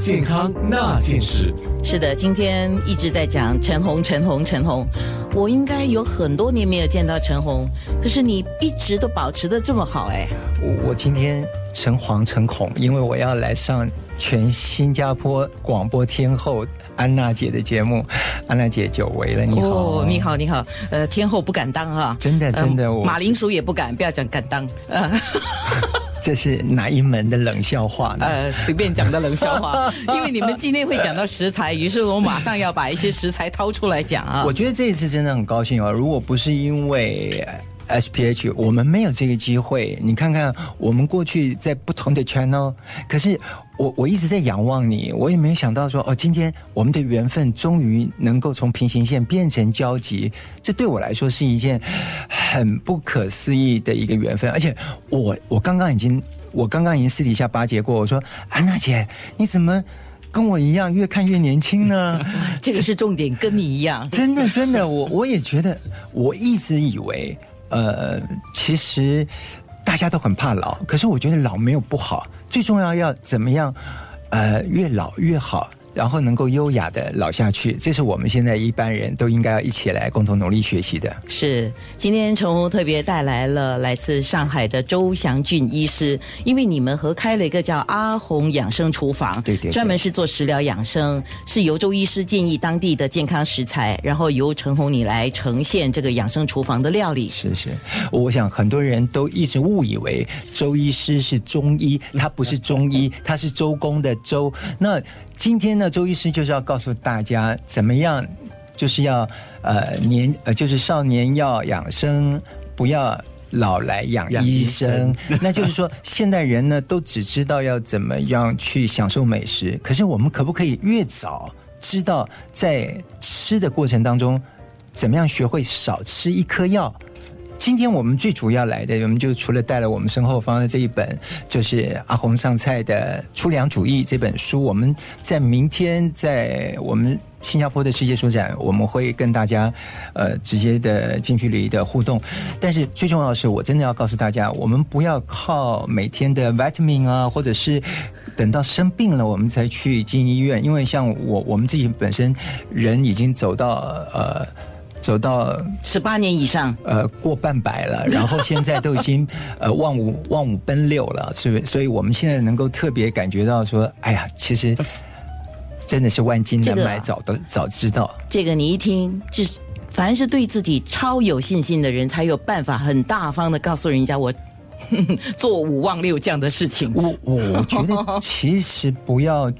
健康那件事。是的，今天一直在讲陈红，陈红，陈红。我应该有很多年没有见到陈红，可是你一直都保持的这么好哎。我我今天诚惶诚恐，因为我要来上全新加坡广播天后安娜姐的节目。安娜姐久违了，你好，哦，你好，你好。呃，天后不敢当啊，真的真的，我马铃薯也不敢，不要讲敢当。呃 这是哪一门的冷笑话呢？呃，随便讲的冷笑话，因为你们今天会讲到食材，于是我马上要把一些食材掏出来讲啊。我觉得这一次真的很高兴啊，如果不是因为 SPH，我们没有这个机会。你看看，我们过去在不同的 channel，可是我我一直在仰望你，我也没想到说哦，今天我们的缘分终于能够从平行线变成交集，这对我来说是一件很不可思议的一个缘分。而且我我刚刚已经我刚刚已经私底下巴结过，我说安娜姐，你怎么？跟我一样，越看越年轻呢。这个是重点，跟你一样。真的，真的，我我也觉得，我一直以为，呃，其实大家都很怕老，可是我觉得老没有不好，最重要要怎么样，呃，越老越好。然后能够优雅的老下去，这是我们现在一般人都应该要一起来共同努力学习的。是，今天陈红特别带来了来自上海的周祥俊医师，因为你们合开了一个叫阿红养生厨房，对对，专门是做食疗养生，是由周医师建议当地的健康食材，然后由陈红你来呈现这个养生厨房的料理。是是，我想很多人都一直误以为周医师是中医，他不是中医，他是周公的周。那今天呢，周医师就是要告诉大家怎么样，就是要呃年呃就是少年要养生，不要老来养医生。那就是说，现代人呢都只知道要怎么样去享受美食，可是我们可不可以越早知道在吃的过程当中，怎么样学会少吃一颗药？今天我们最主要来的，我们就除了带了我们身后方的这一本，就是阿红上菜的《粗粮主义》这本书。我们在明天在我们新加坡的世界书展，我们会跟大家呃直接的近距离的互动。但是最重要的是，我真的要告诉大家，我们不要靠每天的 vitamin 啊，或者是等到生病了我们才去进医院，因为像我我们自己本身人已经走到呃。走到十八年以上，呃，过半百了，然后现在都已经 呃望五望五奔六了，是不是？所以我们现在能够特别感觉到说，哎呀，其实真的是万金难买早的早知道。这个你一听，就是凡是对自己超有信心的人，才有办法很大方的告诉人家我 做五望六这样的事情。我我觉得其实不要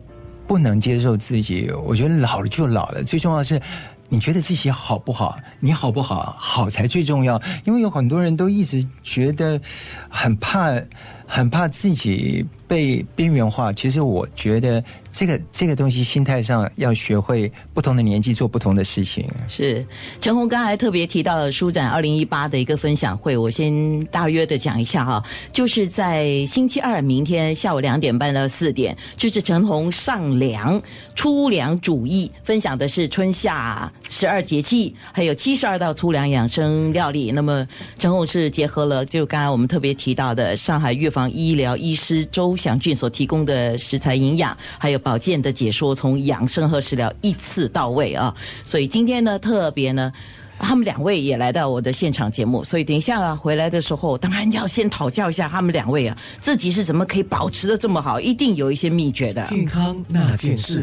不能接受自己，我觉得老了就老了，最重要是。你觉得自己好不好？你好不好？好才最重要。因为有很多人都一直觉得很怕，很怕自己被边缘化。其实我觉得这个这个东西，心态上要学会不同的年纪做不同的事情。是陈红刚才特别提到了书展二零一八的一个分享会，我先大约的讲一下哈，就是在星期二明天下午两点半到四点，就是陈红上梁粗粮主义分享的是春夏。十二节气，还有七十二道粗粮养生料理。那么陈红是结合了，就刚才我们特别提到的上海粤医疗医师周祥俊所提供的食材营养，还有保健的解说，从养生和食疗一次到位啊！所以今天呢，特别呢，他们两位也来到我的现场节目。所以等一下回来的时候，当然要先讨教一下他们两位啊，自己是怎么可以保持的这么好，一定有一些秘诀的。健康那件事。